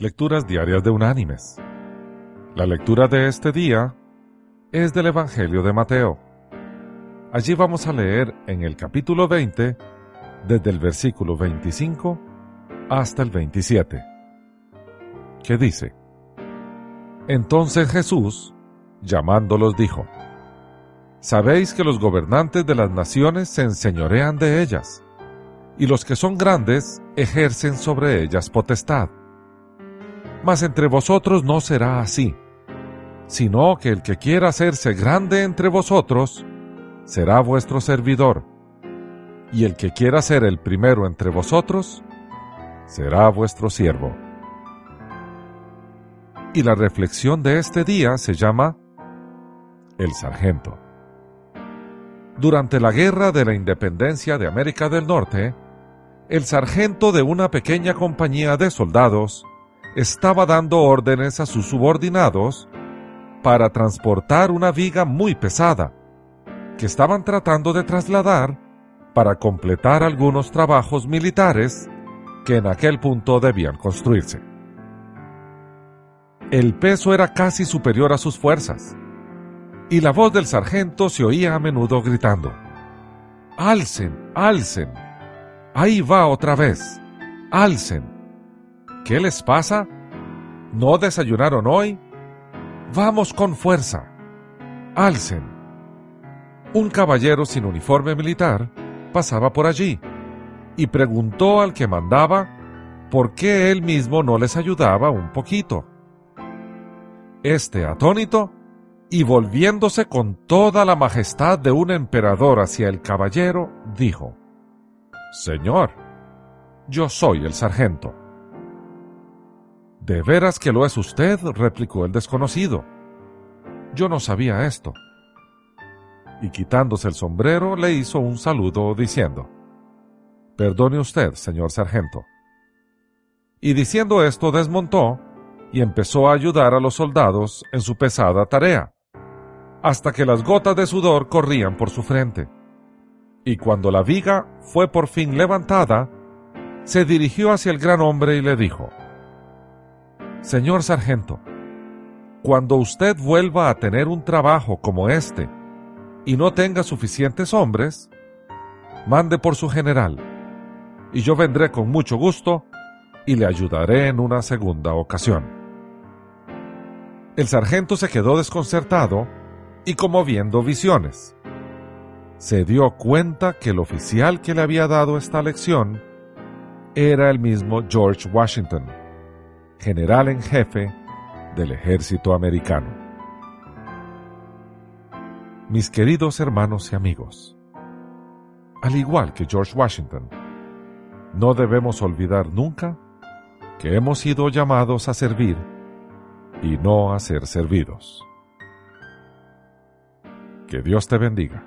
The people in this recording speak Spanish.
Lecturas Diarias de Unánimes. La lectura de este día es del Evangelio de Mateo. Allí vamos a leer en el capítulo 20, desde el versículo 25 hasta el 27, que dice, Entonces Jesús, llamándolos, dijo, Sabéis que los gobernantes de las naciones se enseñorean de ellas, y los que son grandes ejercen sobre ellas potestad mas entre vosotros no será así, sino que el que quiera hacerse grande entre vosotros, será vuestro servidor, y el que quiera ser el primero entre vosotros, será vuestro siervo. Y la reflexión de este día se llama El Sargento. Durante la Guerra de la Independencia de América del Norte, el sargento de una pequeña compañía de soldados estaba dando órdenes a sus subordinados para transportar una viga muy pesada que estaban tratando de trasladar para completar algunos trabajos militares que en aquel punto debían construirse. El peso era casi superior a sus fuerzas, y la voz del sargento se oía a menudo gritando, Alcen, alcen, ahí va otra vez, alcen. ¿Qué les pasa? ¿No desayunaron hoy? Vamos con fuerza. Alcen. Un caballero sin uniforme militar pasaba por allí y preguntó al que mandaba por qué él mismo no les ayudaba un poquito. Este atónito, y volviéndose con toda la majestad de un emperador hacia el caballero, dijo, Señor, yo soy el sargento. ¿De veras que lo es usted? replicó el desconocido. Yo no sabía esto. Y quitándose el sombrero le hizo un saludo diciendo, Perdone usted, señor sargento. Y diciendo esto desmontó y empezó a ayudar a los soldados en su pesada tarea, hasta que las gotas de sudor corrían por su frente. Y cuando la viga fue por fin levantada, se dirigió hacia el gran hombre y le dijo, Señor sargento, cuando usted vuelva a tener un trabajo como este y no tenga suficientes hombres, mande por su general, y yo vendré con mucho gusto y le ayudaré en una segunda ocasión. El sargento se quedó desconcertado y como viendo visiones. Se dio cuenta que el oficial que le había dado esta lección era el mismo George Washington general en jefe del ejército americano. Mis queridos hermanos y amigos, al igual que George Washington, no debemos olvidar nunca que hemos sido llamados a servir y no a ser servidos. Que Dios te bendiga.